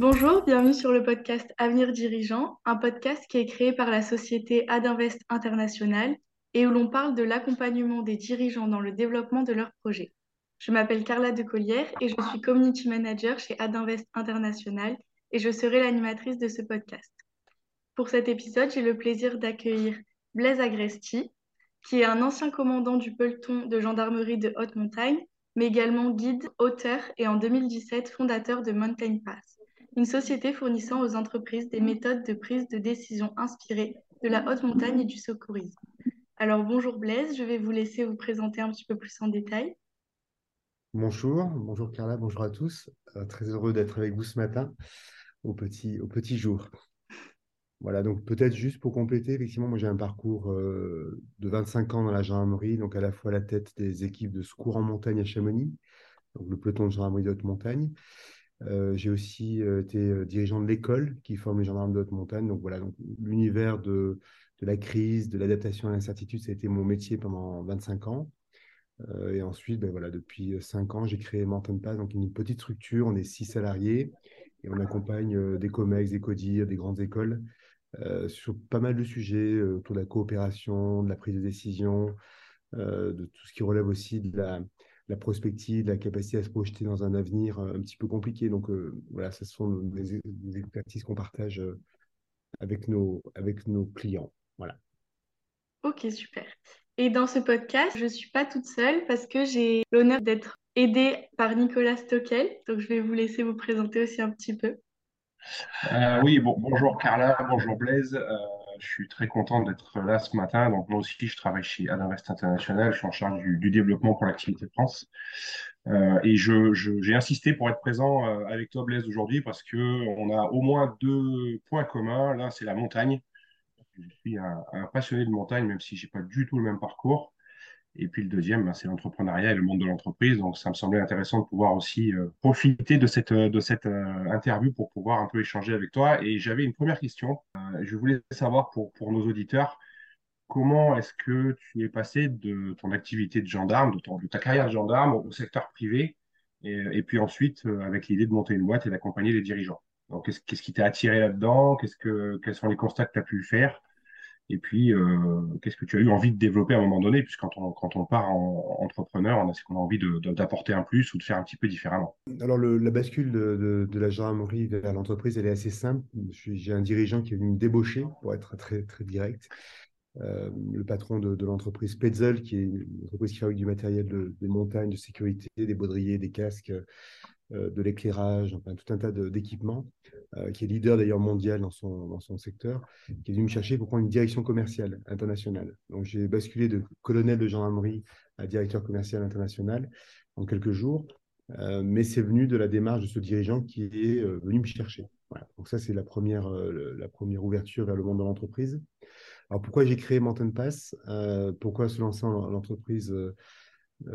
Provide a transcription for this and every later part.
Bonjour, bienvenue sur le podcast Avenir Dirigeant, un podcast qui est créé par la société Adinvest International et où l'on parle de l'accompagnement des dirigeants dans le développement de leurs projets. Je m'appelle Carla Decollière et je suis Community Manager chez Adinvest International et je serai l'animatrice de ce podcast. Pour cet épisode, j'ai le plaisir d'accueillir Blaise Agresti, qui est un ancien commandant du peloton de gendarmerie de haute montagne, mais également guide, auteur et en 2017 fondateur de Mountain Pass, une société fournissant aux entreprises des méthodes de prise de décision inspirées de la haute montagne et du secourisme. Alors bonjour Blaise, je vais vous laisser vous présenter un petit peu plus en détail. Bonjour, bonjour Carla, bonjour à tous. Euh, très heureux d'être avec vous ce matin au petit, au petit jour. Voilà, donc peut-être juste pour compléter, effectivement, moi j'ai un parcours euh, de 25 ans dans la gendarmerie, donc à la fois la tête des équipes de secours en montagne à Chamonix, donc le peloton de gendarmerie de haute montagne. Euh, j'ai aussi euh, été dirigeant de l'école qui forme les gendarmes de haute montagne. Donc voilà, donc l'univers de, la crise, de l'adaptation à l'incertitude, ça a été mon métier pendant 25 ans. et ensuite, ben voilà, depuis 5 ans, j'ai créé Mountain Pass, donc une petite structure, on est 6 salariés et on accompagne des COMEX, des CODIR, des grandes écoles euh, sur pas mal de sujets euh, autour de la coopération, de la prise de décision, euh, de tout ce qui relève aussi de la, prospective, de la capacité à se projeter dans un avenir un petit peu compliqué. Donc voilà, ce sont des, expertises qu'on partage avec nos, avec nos clients. Voilà. Ok, super. Et dans ce podcast, je ne suis pas toute seule parce que j'ai l'honneur d'être aidée par Nicolas Stockel. Donc, je vais vous laisser vous présenter aussi un petit peu. Euh, oui, bon, bonjour Carla, bonjour Blaise. Euh, je suis très content d'être là ce matin. Donc, moi aussi, je travaille chez Adinvest International. Je suis en charge du, développement pour l'activité France. Euh, et j'ai insisté pour être présent avec toi, Blaise, aujourd'hui parce qu'on a au moins deux points communs. L'un, c'est la montagne. Je suis un, passionné de montagne, même si je n'ai pas du tout le même parcours. Et puis le deuxième, ben, c'est l'entrepreneuriat et le monde de l'entreprise. Donc ça me semblait intéressant de pouvoir aussi euh, profiter de cette, de cette euh, interview pour pouvoir un peu échanger avec toi. Et j'avais une première question. Euh, je voulais savoir pour, pour nos auditeurs, comment est-ce que tu es passé de ton activité de gendarme, de, ta carrière de gendarme au secteur privé, et, puis ensuite avec l'idée de monter une boîte et d'accompagner les dirigeants? Donc qu'est-ce, qui t'a attiré là-dedans? Que, Quels sont les constats que tu as pu faire? Et puis, euh, qu'est-ce que tu as eu envie de développer à un moment donné? Puisque quand on, part en entrepreneur, on a, qu'on a envie d'apporter un plus ou de faire un petit peu différemment. Alors, la bascule de, la gendarmerie vers l'entreprise, elle est assez simple. J'ai un dirigeant qui est venu me débaucher, pour être très, direct. Euh, le patron de, l'entreprise Petzel, qui est une entreprise qui fabrique du matériel de, montagne, de sécurité, des baudriers, des casques, de l'éclairage, tout un tas d'équipements, euh, qui est leader d'ailleurs mondial dans son, secteur, qui est venu me chercher pour prendre une direction commerciale internationale. Donc j'ai basculé de colonel de gendarmerie à directeur commercial international en quelques jours, euh, mais c'est venu de la démarche de ce dirigeant qui est venu me chercher. Donc ça c'est la première, ouverture vers le monde de l'entreprise. Alors pourquoi j'ai créé Mountain Pass? Pourquoi se lancer en l'entreprise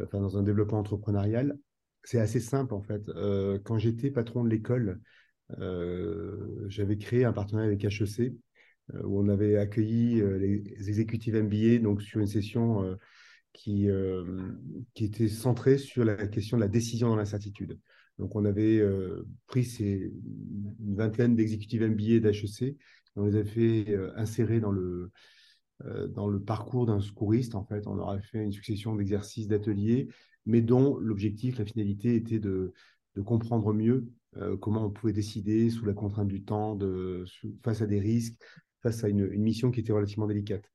enfin, dans un développement entrepreneurial? C'est assez simple en fait. Euh, quand j'étais patron de l'école, euh, j'avais créé un partenariat avec HEC euh, où on avait accueilli les exécutifs MBA donc sur une session qui, qui était centrée sur la question de la décision dans l'incertitude. Donc on avait pris ces, une vingtaine d'exécutifs MBA d'HEC, on les a fait insérer dans le, dans le parcours d'un secouriste. En fait, on leur a fait une succession d'exercices, d'ateliers mais dont l'objectif, la finalité était de, comprendre mieux euh, comment on pouvait décider sous la contrainte du temps, face à des risques, face à une, mission qui était relativement délicate.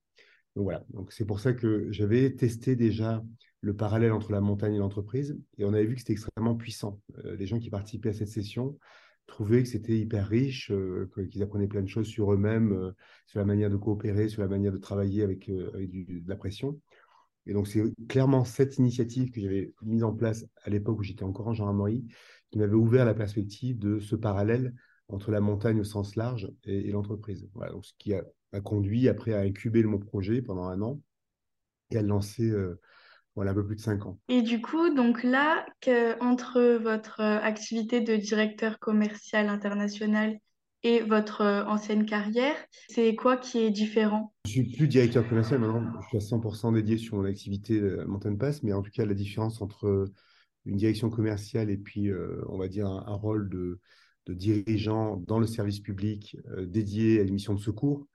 Donc voilà, donc c'est pour ça que j'avais testé déjà le parallèle entre la montagne et l'entreprise, et on avait vu que c'était extrêmement puissant. Euh, les gens qui participaient à cette session trouvaient que c'était hyper riche, euh, qu'ils apprenaient plein de choses sur eux-mêmes, sur la manière de coopérer, sur la manière de travailler avec, de la pression. Et donc, c'est clairement cette initiative que j'avais mise en place à l'époque où j'étais encore en gendarmerie qui m'avait ouvert la perspective de ce parallèle entre la montagne au sens large et, l'entreprise. Donc ce qui a, conduit après à incuber mon projet pendant un an et à le lancer euh, voilà, un peu plus de cinq ans. Et du coup, donc là, entre votre euh, activité de directeur commercial international et votre euh, ancienne carrière, c'est quoi qui est différent? Je suis plus directeur commercial maintenant, je suis à 100% dédié sur mon activité euh, Mountain Pass, mais en tout cas, la différence entre une direction commerciale et puis, euh, on va dire, un, rôle de, dirigeants dans le service public dédiés à une mission de secours,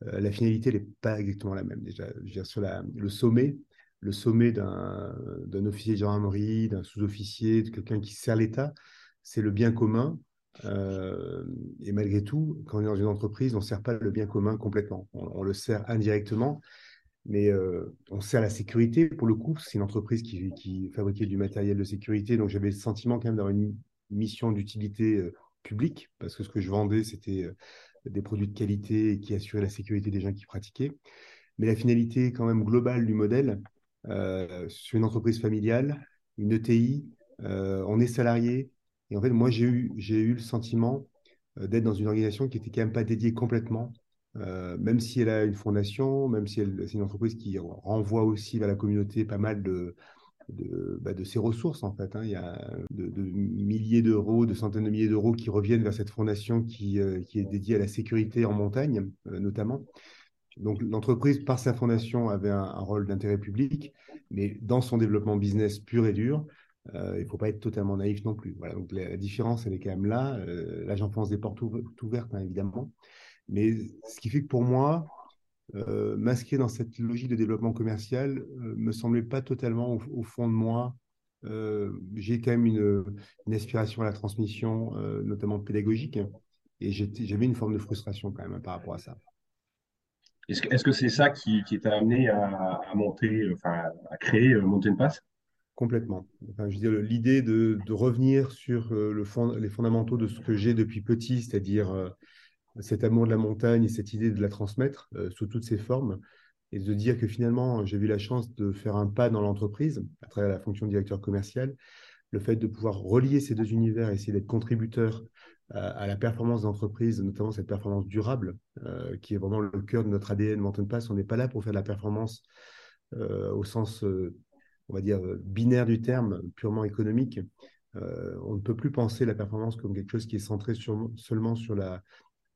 la finalité n'est pas exactement la même. Déjà, je veux dire, sur le sommet, le sommet d'un officier de gendarmerie, d'un sous-officier, de quelqu'un qui sert l'État, c'est le bien commun. Euh, et malgré tout, quand on est dans une entreprise, on ne sert pas le bien commun complètement. On, le sert indirectement, mais euh, on sert la sécurité. Pour le coup, c'est une entreprise qui, fabriquait du matériel de sécurité, donc j'avais le sentiment quand même d'avoir une mission d'utilité euh, publique, parce que ce que je vendais, c'était des produits de qualité qui assuraient la sécurité des gens qui pratiquaient. Mais la finalité quand même globale du modèle, sur une entreprise familiale, une ETI, on est salarié. Et en fait, moi, j'ai eu, le sentiment euh, d'être dans une organisation qui n'était quand même pas dédiée complètement, même si elle a une fondation, même si c'est une entreprise qui renvoie aussi vers la communauté pas mal de, bah, ses ressources en fait. Hein. Il y a de, milliers d'euros, de centaines de milliers d'euros qui reviennent vers cette fondation qui, qui est dédiée à la sécurité en montagne notamment. Donc l'entreprise, par sa fondation, avait un, rôle d'intérêt public, mais dans son développement business pur et dur, euh, il ne faut pas être totalement naïf non plus. Voilà, donc la, différence, elle est quand même là. Euh, là, j'enfonce des portes ouvertes, hein, évidemment. Mais ce qui fait que pour moi, euh, masqué dans cette logique de développement commercial, euh, me semblait pas totalement au, fond de moi. J'ai quand même une, aspiration à la transmission, notamment pédagogique, et j'avais une forme de frustration quand même par rapport à ça. Est-ce que c'est ça qui, t'a amené à, monter, enfin, à créer Mountain Pass? Complètement. Je veux dire, l'idée de, revenir sur euh, les fondamentaux de ce que j'ai depuis petit, c'est-à-dire euh, cet amour de la montagne et cette idée de la transmettre sous toutes ses formes, et de dire que finalement, j'ai eu la chance de faire un pas dans l'entreprise à travers la fonction de directeur commercial, le fait de pouvoir relier ces deux univers, essayer d'être contributeur à la performance d'entreprise, notamment cette performance durable, euh, qui est vraiment le cœur de notre ADN Mountain Pass. On n'est pas là pour faire de la performance euh, au sens, euh, on va dire, binaire du terme, purement économique. on ne peut plus penser la performance comme quelque chose qui est centré sur, seulement sur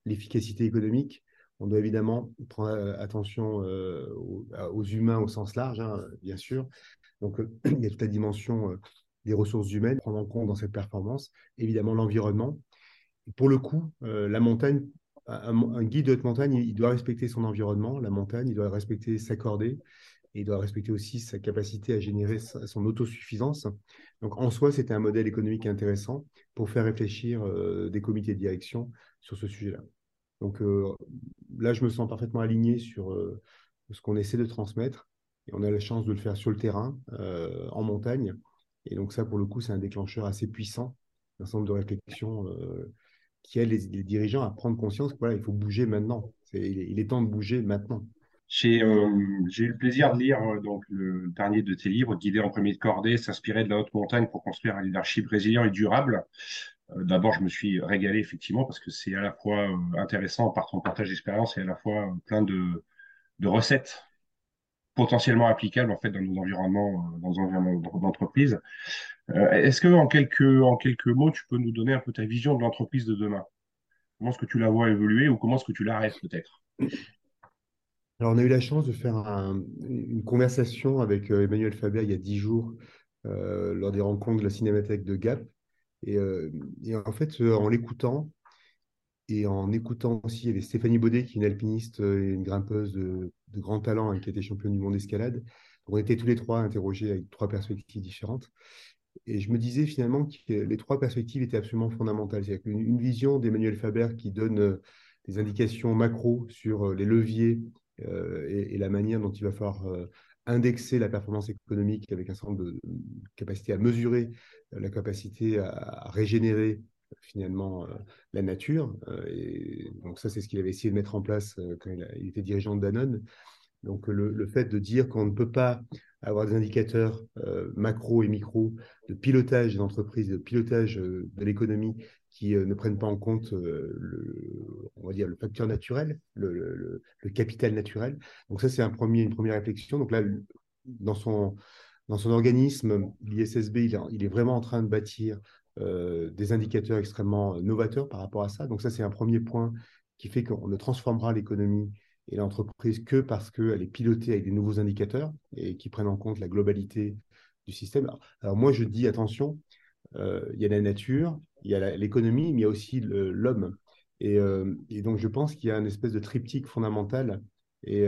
l'efficacité économique. On doit évidemment prendre attention aux, humains au sens large, hein, bien sûr. Donc, il y a toute la dimension des ressources humaines, prendre en compte dans cette performance, évidemment l'environnement, pour le coup, euh, la montagne, un, guide de haute montagne, il, doit respecter son environnement, la montagne, il doit respecter sa cordée, il doit respecter aussi sa capacité à générer son autosuffisance. Donc en soi, c'était un modèle économique intéressant pour faire réfléchir euh, des comités de direction sur ce sujet-là. Donc euh, là, je me sens parfaitement aligné sur ce qu'on essaie de transmettre, et on a la chance de le faire sur le terrain, en montagne. Et donc ça, pour le coup, c'est un déclencheur assez puissant d'un ensemble de réflexions qui aide les, dirigeants à prendre conscience qu'il voilà, il faut bouger maintenant. il, est, temps de bouger maintenant. J'ai euh, eu le plaisir de lire euh, donc le dernier de tes livres, Guider en premier de cordée, s'inspirer de la haute montagne pour construire un leadership résilient et durable. Euh, d'abord, je me suis régalé effectivement parce que c'est à la fois intéressant par ton partage d'expérience et à la fois plein de, recettes potentiellement applicables en fait dans nos environnements, dans nos environnements d'entreprise. Est-ce que en quelques, en quelques mots, tu peux nous donner un peu ta vision de l'entreprise de demain? Comment est-ce que tu la vois évoluer ou comment est-ce que tu l'arrêtes peut-être? Alors, on a eu la chance de faire une conversation avec euh, Emmanuel Faber il y a dix jours euh, lors des rencontres de la Cinémathèque de Gap. Et, en fait, en l'écoutant, et en écoutant aussi, il y avait Stéphanie Baudet, qui est une alpiniste et une grimpeuse de, grand talent, hein, qui était championne du monde d'escalade. On était tous les trois interrogés avec trois perspectives différentes. Et je me disais finalement que les trois perspectives étaient absolument fondamentales. C'est-à-dire qu'une vision d'Emmanuel Faber qui donne euh, des indications macro sur euh, les leviers euh, et, la manière dont il va falloir indexer la performance économique avec un certain nombre de capacités à mesurer la capacité à, régénérer finalement la nature. et donc ça, c'est ce qu'il avait essayé de mettre en place quand il, était dirigeant de Danone. Donc le, fait de dire qu'on ne peut pas avoir des indicateurs euh, macro et micro de pilotage d'entreprise, de pilotage euh, de l'économie qui euh, ne prennent pas en compte le, on va dire le facteur naturel, le, capital naturel. Donc ça c'est un premier, une première réflexion. Donc là, dans son, dans son organisme, l'ISSB, il, il, est vraiment en train de bâtir des indicateurs extrêmement novateurs par rapport à ça. Donc ça c'est un premier point qui fait qu'on ne transformera l'économie et l'entreprise que parce qu'elle est pilotée avec des nouveaux indicateurs et qui prennent en compte la globalité du système. Alors, moi, je dis attention, il y a la nature, il y a l'économie, mais il y a aussi l'homme. Et, et, donc, je pense qu'il y a une espèce de triptyque fondamental. Et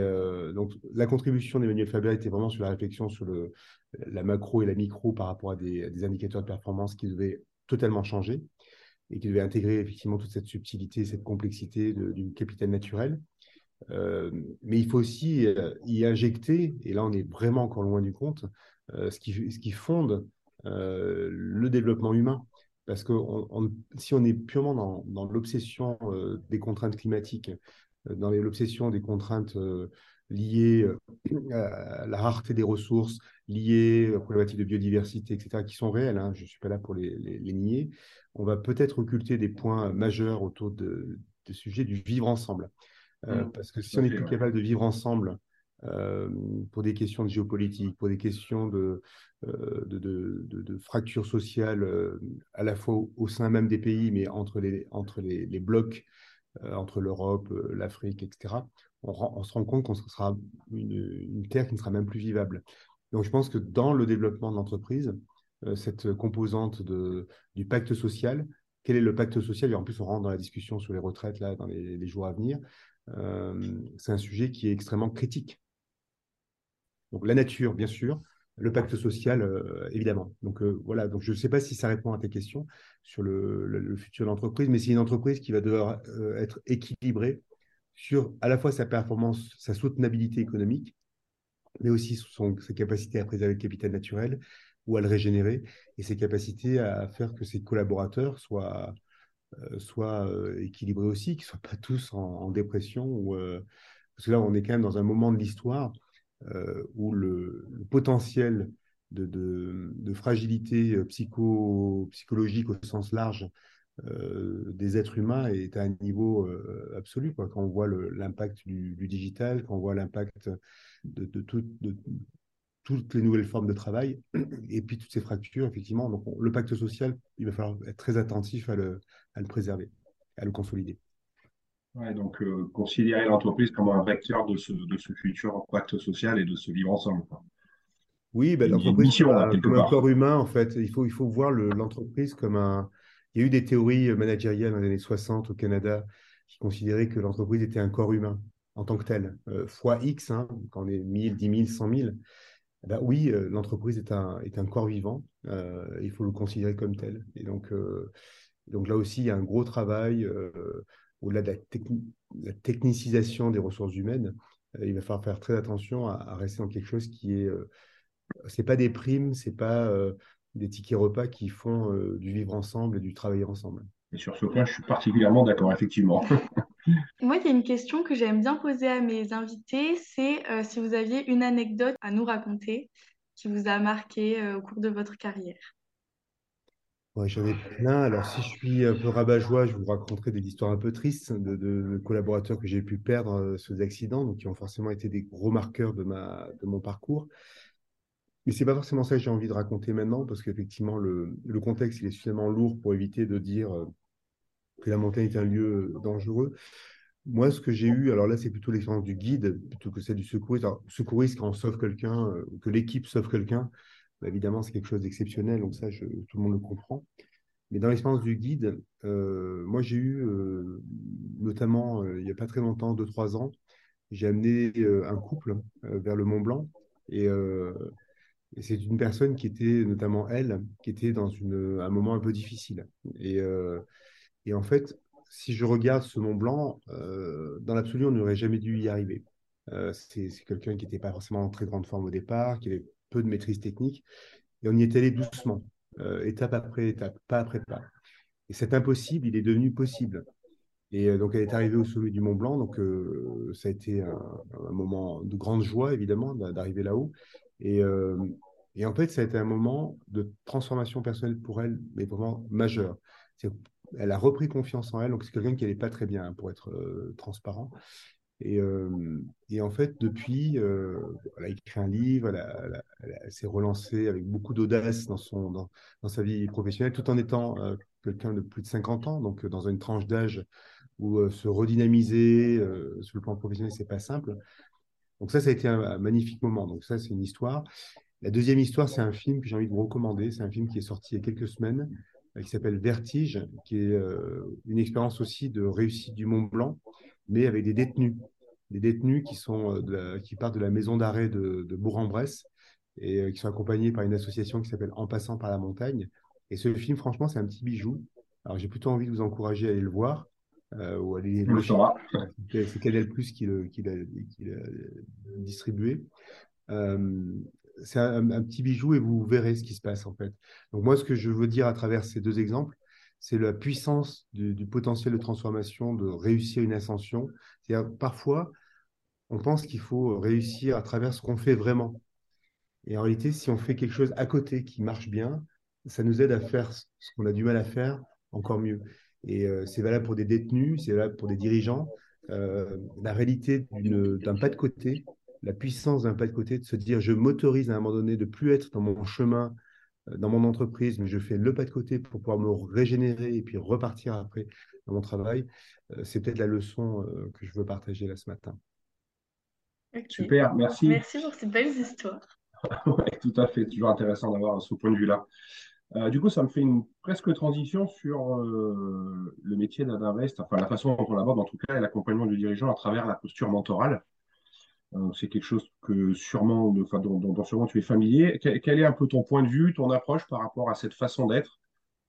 donc, la contribution d'Emmanuel Faber était vraiment sur la réflexion sur le, la macro et la micro par rapport à des, indicateurs de performance qui devaient totalement changer et qui devait intégrer effectivement toute cette subtilité, cette complexité du capital naturel. Euh, mais il faut aussi euh, y injecter, et là on est vraiment encore loin du compte, euh, ce, qui, ce qui fonde le développement humain. Parce que si on est purement dans, dans l'obsession des contraintes climatiques, dans l'obsession des contraintes liées à la rareté des ressources, liées aux problématiques de biodiversité, etc., qui sont réelles, hein, je ne suis pas là pour les, les nier, on va peut-être occulter des points majeurs autour de, des sujets du vivre ensemble. Euh, mmh. parce que si on n'est plus capable de vivre ensemble euh, pour des questions de géopolitique, pour des questions de, euh, de, fracture sociale, à la fois au, sein même des pays, mais entre les, blocs, entre l'Europe, l'Afrique, etc., on, se rend compte qu'on sera une, terre qui ne sera même plus vivable. Donc je pense que dans le développement de l'entreprise, euh, cette composante du pacte social. Quel est le pacte social? Et en plus, on rentre dans la discussion sur les retraites là, dans les, jours à venir. Euh, c'est un sujet qui est extrêmement critique. Donc la nature, bien sûr, le pacte social, euh, évidemment. Donc voilà, donc je ne sais pas si ça répond à tes questions sur le, futur de l'entreprise, mais c'est une entreprise qui va devoir être équilibrée sur à la fois sa performance, sa soutenabilité économique, mais aussi son, sa capacité à préserver le capital naturel, ou à le régénérer, et ses capacités à faire que ses collaborateurs soient, euh, soient euh, équilibrés aussi, qu'ils ne soient pas tous en, dépression. Euh, parce que là, on est quand même dans un moment de l'histoire où le, potentiel de, fragilité psycho, psychologique au sens large des êtres humains est à un niveau absolu. Quand on voit l'impact du, digital, quand on voit l'impact de, de, tout, de, toutes les nouvelles formes de travail et puis toutes ces fractures, effectivement. Donc, le pacte social, il va falloir être très attentif à le préserver, à le consolider. Ouais, donc, euh, considérer l'entreprise comme un vecteur de ce, de ce futur pacte social et de se vivre ensemble. Oui, ben, l'entreprise comme, un corps humain, en fait. Il faut, il faut voir l'entreprise comme un. Il y a eu des théories managériales dans les années 60 au Canada qui considéraient que l'entreprise était un corps humain en tant que tel, euh, fois X, hein, quand on est 1000, 10 000, 100 000. Eh ben oui, euh, l'entreprise est un, est un corps vivant, euh, il faut le considérer comme tel. Et donc, euh, donc là aussi, il y a un gros travail au-delà de la, technicisation des ressources humaines. il va falloir faire très attention à, rester dans quelque chose qui est. c'est pas des primes, c'est pas des tickets repas qui font du vivre ensemble et du travailler ensemble. Et sur ce point, je suis particulièrement d'accord, effectivement. Moi, il y a une question que j'aime bien poser à mes invités, c'est euh, si vous aviez une anecdote à nous raconter qui vous a marqué euh, au cours de votre carrière. Ouais, J'en ai plein. Alors, si je suis un peu rabat-joie, je vous raconterai des histoires un peu tristes de, collaborateurs que j'ai pu perdre euh, sur accidents, donc qui ont forcément été des gros marqueurs de, ma, de mon parcours. Mais ce n'est pas forcément ça que j'ai envie de raconter maintenant, parce qu'effectivement, le, le, contexte il est suffisamment lourd pour éviter de dire que la montagne est un lieu dangereux. Moi, ce que j'ai eu, alors là, c'est plutôt l'expérience du guide plutôt que celle du secouriste. Alors, secouriste, quand on sauve quelqu'un, euh, que l'équipe sauve quelqu'un, évidemment, c'est quelque chose d'exceptionnel, donc ça, tout le monde le comprend. Mais dans l'expérience du guide, euh, moi, j'ai eu, euh, notamment, il n'y a pas très longtemps, deux, trois ans, j'ai amené un couple vers le Mont Blanc. Et, c'est une personne qui était, notamment elle, qui était dans un moment un peu difficile. Et et en fait, si je regarde ce Mont Blanc, euh, dans l'absolu, on n'aurait jamais dû y arriver. Euh, c'est quelqu'un qui n'était pas forcément en très grande forme au départ, qui avait peu de maîtrise technique, et on y est allé doucement, euh, étape après étape, pas après pas. Et cet impossible, il est devenu possible. Et donc, elle est arrivée au sommet du Mont Blanc, donc ça a été un, moment de grande joie, évidemment, d'arriver là-haut. Et, en fait, ça a été un moment de transformation personnelle pour elle, mais vraiment majeur elle a repris confiance en elle. Donc, c'est quelqu'un qui n'allait pas très bien, hein, pour être euh, transparent. Et, en fait, depuis, elle a écrit un livre, elle, s'est relancée avec beaucoup d'audace dans, dans, sa vie professionnelle, tout en étant quelqu'un de plus de 50 ans, donc dans une tranche d'âge où se redynamiser sur le plan professionnel, c'est pas simple. Donc ça, ça a été un, magnifique moment. Donc ça, c'est une histoire. La deuxième histoire, c'est un film que j'ai envie de vous recommander. C'est un film qui est sorti il y a quelques semaines, euh, qui s'appelle Vertige, qui est une expérience aussi de réussite du Mont Blanc, mais avec des détenus. Des détenus qui, sont euh, qui partent de la maison d'arrêt de, de Bourg-en-Bresse et qui sont accompagnés par une association qui s'appelle En passant par la montagne. Et ce film, franchement, c'est un petit bijou. Alors, j'ai plutôt envie de vous encourager à aller le voir ou à aller le C'est Canal Plus qui l'a distribué. Euh, c'est un, petit bijou et vous verrez ce qui se passe en fait. Donc moi, ce que je veux dire à travers ces deux exemples, c'est la puissance du, potentiel de transformation, de réussir une ascension. cest parfois, on pense qu'il faut réussir à travers ce qu'on fait vraiment. Et en réalité, si on fait quelque chose à côté qui marche bien, ça nous aide à faire ce qu'on a du mal à faire encore mieux. Et euh, c'est valable pour des détenus, c'est valable pour des dirigeants. Euh, la réalité d'un pas de côté, la puissance d'un pas de côté, de se dire je m'autorise à un moment donné de plus être dans mon chemin, dans mon entreprise, mais je fais le pas de côté pour pouvoir me régénérer et puis repartir après dans mon travail. Euh, c'est peut-être la leçon euh, que je veux partager là ce matin. Super, merci. Merci pour ces belles histoires. oui, tout à fait. Toujours intéressant d'avoir ce point de vue-là. du coup, ça me fait une presque transition sur le métier d'Adinvest, enfin la façon dont on l'aborde en tout cas, et l'accompagnement du dirigeant à travers la posture mentorale. Euh, c'est quelque chose que sûrement, enfin, dont, dont, sûrement tu es familier. Quel, est un peu ton point de vue, ton approche par rapport à cette façon d'être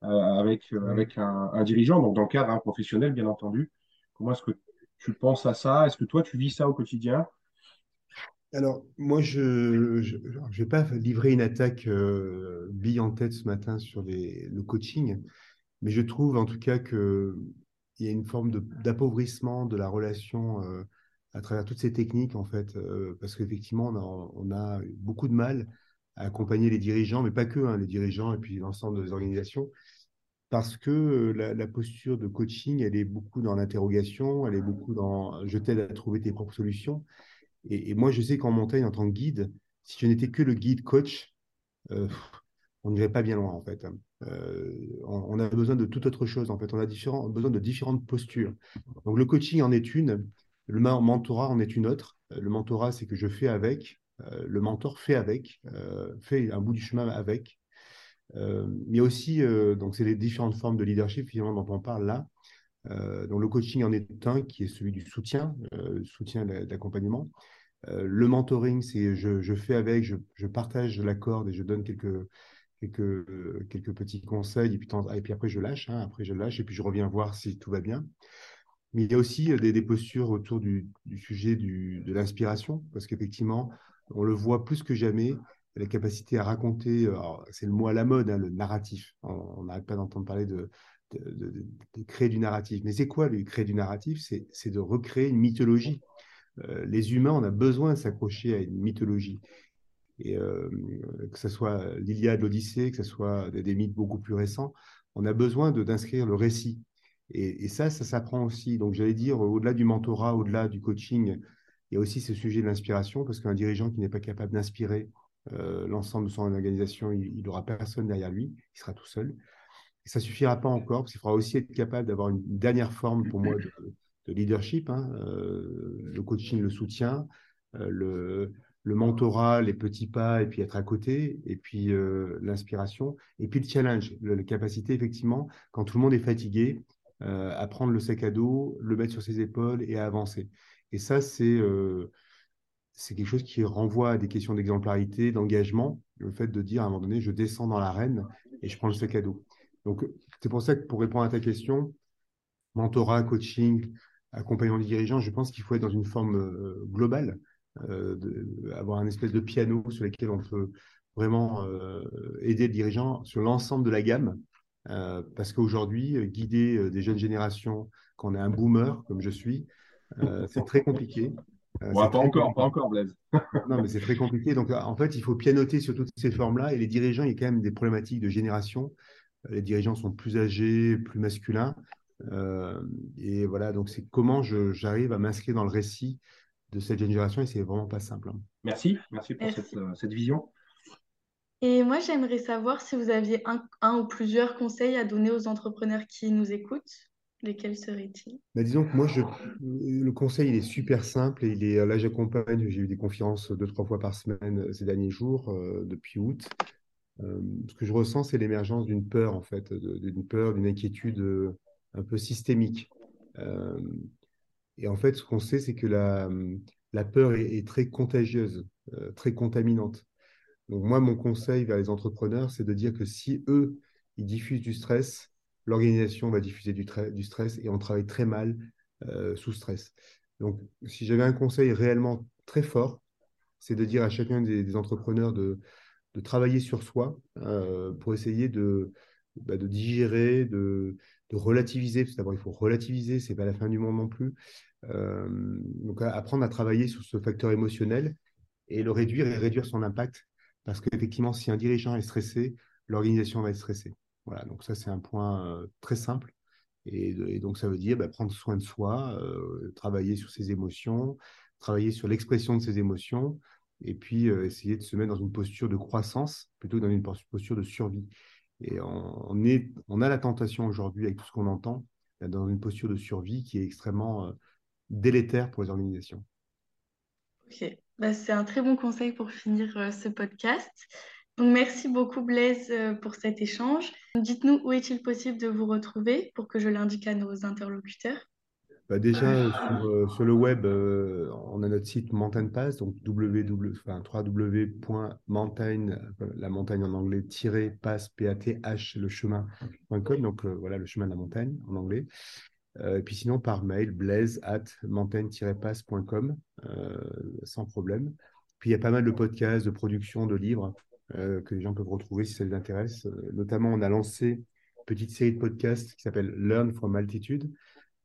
euh, avec, euh, avec un, dirigeant, donc dans le cadre professionnel, bien entendu? Comment est-ce que tu penses à ça? Est-ce que toi, tu vis ça au quotidien? Alors, moi, je ne vais pas livrer une attaque bille en tête ce matin sur les, le coaching, mais je trouve en tout cas qu'il y a une forme d'appauvrissement de, la relation à travers toutes ces techniques, en fait, euh, parce qu'effectivement, on a, beaucoup de mal à accompagner les dirigeants, mais pas que, hein, les dirigeants et puis l'ensemble des organisations, parce que euh, la, posture de coaching, elle est beaucoup dans l'interrogation, elle est beaucoup dans je t'aide à trouver tes propres solutions. Et, moi, je sais qu'en montagne, en tant que guide, si je n'étais que le guide coach, euh, on n'irait pas bien loin, en fait. Hein. on, a besoin de toute autre chose, en fait. On a besoin de différentes postures. Donc, le coaching en est une. Le mentorat en est une autre. Euh, le mentorat, c'est que je fais avec. Euh, le mentor fait avec, euh, fait un bout du chemin avec. mais aussi, donc c'est les différentes formes de leadership finalement dont on parle là. donc le coaching en est un qui est celui du soutien, soutien d'accompagnement. le mentoring, c'est je, je, fais avec, je, partage la corde et je donne quelques, quelques, quelques petits conseils et puis, et puis après je lâche, hein, après je lâche et puis je reviens voir si tout va bien. Mais il y a aussi euh, des, postures autour du, sujet de l'inspiration, parce qu'effectivement, on le voit plus que jamais, la capacité à raconter, euh, c'est le mot à la mode, hein, le narratif. On n'arrête pas d'entendre parler de, créer du narratif. Mais c'est quoi, le créer du narratif? C'est de recréer une mythologie. Euh, les humains, on a besoin de s'accrocher à une mythologie. Et que ce soit l'Iliade, l'Odyssée, que ce soit des, mythes beaucoup plus récents, on a besoin d'inscrire le récit. Et, ça, ça s'apprend aussi. Donc, j'allais dire, au-delà du mentorat, au-delà du coaching, il y a aussi ce sujet de l'inspiration, parce qu'un dirigeant qui n'est pas capable d'inspirer euh, l'ensemble de son organisation, il n'aura personne derrière lui, il sera tout seul. Et ça suffira pas encore, parce qu'il faudra aussi être capable d'avoir une dernière forme, pour moi, de, leadership. Hein. Euh, le coaching, le soutien, euh, le, le mentorat, les petits pas, et puis être à côté, et puis l'inspiration, et puis le challenge, la capacité, effectivement, quand tout le monde est fatigué, euh, à prendre le sac à dos, le mettre sur ses épaules et à avancer. Et ça, c'est euh, quelque chose qui renvoie à des questions d'exemplarité, d'engagement, le fait de dire à un moment donné, je descends dans l'arène et je prends le sac à dos. Donc, c'est pour ça que pour répondre à ta question, mentorat, coaching, accompagnement des dirigeants, je pense qu'il faut être dans une forme euh, globale, de, avoir un espèce de piano sur lequel on peut vraiment aider le dirigeant sur l'ensemble de la gamme euh, parce qu'aujourd'hui, euh, guider euh, des jeunes générations, quand on est un boomer comme je suis, c'est très compliqué. pas encore, pas encore, Blaise. non, mais c'est très compliqué. Donc, en fait, il faut pianoter sur toutes ces formes-là. Et les dirigeants, il y a quand même des problématiques de génération. Les dirigeants sont plus âgés, plus masculins. et voilà, donc c'est comment j'arrive à m'inscrire dans le récit de cette génération. Et c'est vraiment pas simple. Hein. Merci, merci pour Cette, cette vision. Et moi, j'aimerais savoir si vous aviez un, ou plusieurs conseils à donner aux entrepreneurs qui nous écoutent. Lesquels seraient-ils? Bah, Disons que moi, je, le conseil, il est super simple. Et là, j'accompagne, j'ai eu des conférences deux, trois fois par semaine ces derniers jours, depuis août. ce que je ressens, c'est l'émergence d'une peur, en fait, d'une peur, d'une inquiétude un peu systémique. et en fait, ce qu'on sait, c'est que la peur est, très contagieuse, très contaminante. Donc moi, mon conseil vers les entrepreneurs, c'est de dire que si eux, ils diffusent du stress, l'organisation va diffuser du, stress et on travaille très mal euh, sous stress. Donc si j'avais un conseil réellement très fort, c'est de dire à chacun des, entrepreneurs de, travailler sur soi euh, pour essayer de, bah, digérer, de, de relativiser, parce que d'abord il faut relativiser, c'est pas la fin du monde non plus. Euh, donc apprendre à travailler sur ce facteur émotionnel et le réduire et réduire son impact parce qu'effectivement, si un dirigeant est stressé, l'organisation va être stressée. Voilà, donc ça, c'est un point euh, très simple. Et, donc, ça veut dire bah, prendre soin de soi, euh, travailler sur ses émotions, travailler sur l'expression de ses émotions, et puis euh, essayer de se mettre dans une posture de croissance plutôt que dans une posture de survie. Et on, a la tentation aujourd'hui, avec tout ce qu'on entend, dans une posture de survie qui est extrêmement délétère pour les organisations. Ok, bah, c'est un très bon conseil pour finir euh, ce podcast. Donc, merci beaucoup Blaise euh, pour cet échange. Dites-nous où est-il possible de vous retrouver pour que je l'indique à nos interlocuteurs? Bah déjà, sur, euh, sur, le web, on a notre site Mountain Pass, donc www.mountain, la montagne en anglais, pass, P-A-T-H, le chemin.com, donc voilà, le chemin de la montagne en anglais. Euh, et puis sinon, par mail, blaise at passcom euh, sans problème. Puis il y a pas mal de podcasts, de productions, de livres euh, que les gens peuvent retrouver si ça les intéresse. notamment, on a lancé une petite série de podcasts qui s'appelle Learn from Altitude,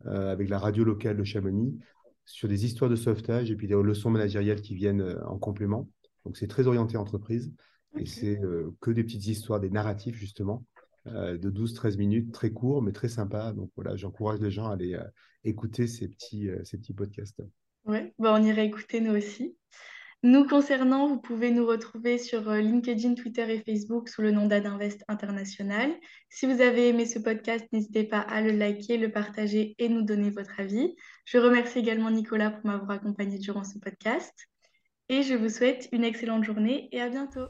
avec la radio locale de Chamonix, sur des histoires de sauvetage et puis des leçons managériales qui viennent en complément. Donc c'est très orienté entreprise et c'est que des petites histoires, des narratifs justement, euh, de 12-13 minutes, très court, mais très sympa. Donc voilà, j'encourage les gens à aller euh, écouter ces petits, euh, ces petits podcasts. Oui, bah on ira écouter nous aussi. Nous concernant, vous pouvez nous retrouver sur LinkedIn, Twitter et Facebook sous le nom d'Adinvest International. Si vous avez aimé ce podcast, n'hésitez pas à le liker, le partager et nous donner votre avis. Je remercie également Nicolas pour m'avoir accompagné durant ce podcast. Et je vous souhaite une excellente journée et à bientôt.